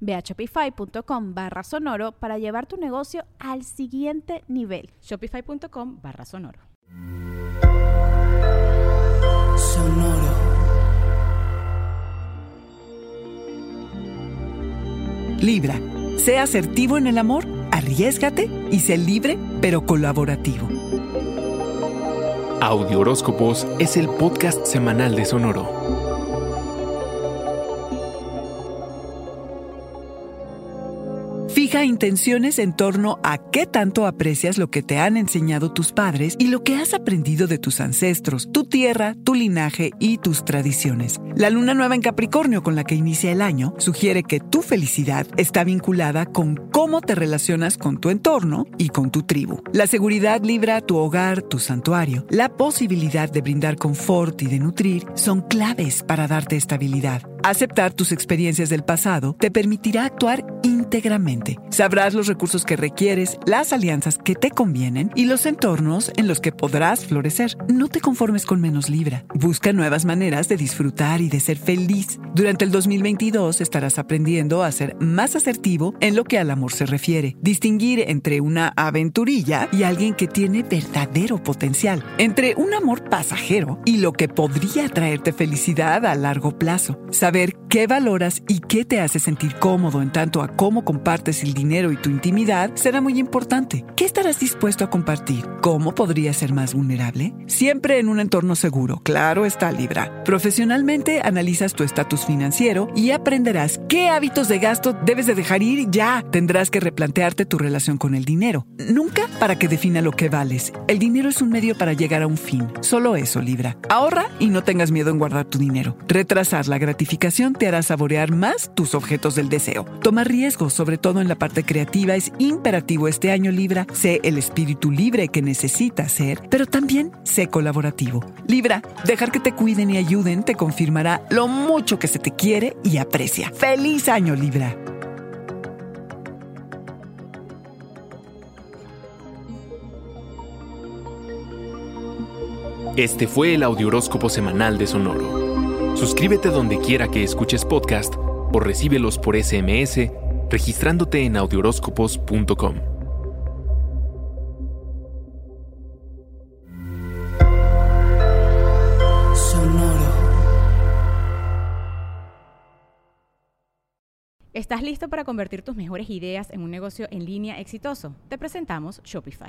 Ve a shopify.com barra sonoro para llevar tu negocio al siguiente nivel. Shopify.com barra sonoro. Sonoro. Libra, sea asertivo en el amor, arriesgate y sé libre pero colaborativo. Audio Horóscopos es el podcast semanal de Sonoro. Intenciones en torno a qué tanto aprecias lo que te han enseñado tus padres y lo que has aprendido de tus ancestros, tu tierra, tu linaje y tus tradiciones. La luna nueva en Capricornio con la que inicia el año sugiere que tu felicidad está vinculada con cómo te relacionas con tu entorno y con tu tribu. La seguridad libra tu hogar, tu santuario. La posibilidad de brindar confort y de nutrir son claves para darte estabilidad. Aceptar tus experiencias del pasado te permitirá actuar íntegramente. Sabrás los recursos que requieres, las alianzas que te convienen y los entornos en los que podrás florecer. No te conformes con menos libra. Busca nuevas maneras de disfrutar y de ser feliz. Durante el 2022 estarás aprendiendo a ser más asertivo en lo que al amor se refiere. Distinguir entre una aventurilla y alguien que tiene verdadero potencial. Entre un amor pasajero y lo que podría traerte felicidad a largo plazo. Saber qué valoras y qué te hace sentir cómodo en tanto a cómo compartes el dinero y tu intimidad será muy importante. ¿Qué estarás dispuesto a compartir? ¿Cómo podrías ser más vulnerable? Siempre en un entorno seguro, claro está Libra. Profesionalmente analizas tu estatus financiero y aprenderás qué hábitos de gasto debes de dejar ir ya. Tendrás que replantearte tu relación con el dinero. Nunca para que defina lo que vales. El dinero es un medio para llegar a un fin. Solo eso, Libra. Ahorra y no tengas miedo en guardar tu dinero. Retrasar la gratificación te hará saborear más tus objetos del deseo. Toma riesgos, sobre todo en la parte creativa, es imperativo este año Libra. Sé el espíritu libre que necesitas ser, pero también sé colaborativo. Libra, dejar que te cuiden y ayuden te confirmará lo mucho que se te quiere y aprecia. ¡Feliz año Libra! Este fue el Audioróscopo Semanal de Sonoro. Suscríbete donde quiera que escuches podcast o recíbelos por SMS registrándote en audioróscopos.com. Sonoro. ¿Estás listo para convertir tus mejores ideas en un negocio en línea exitoso? Te presentamos Shopify.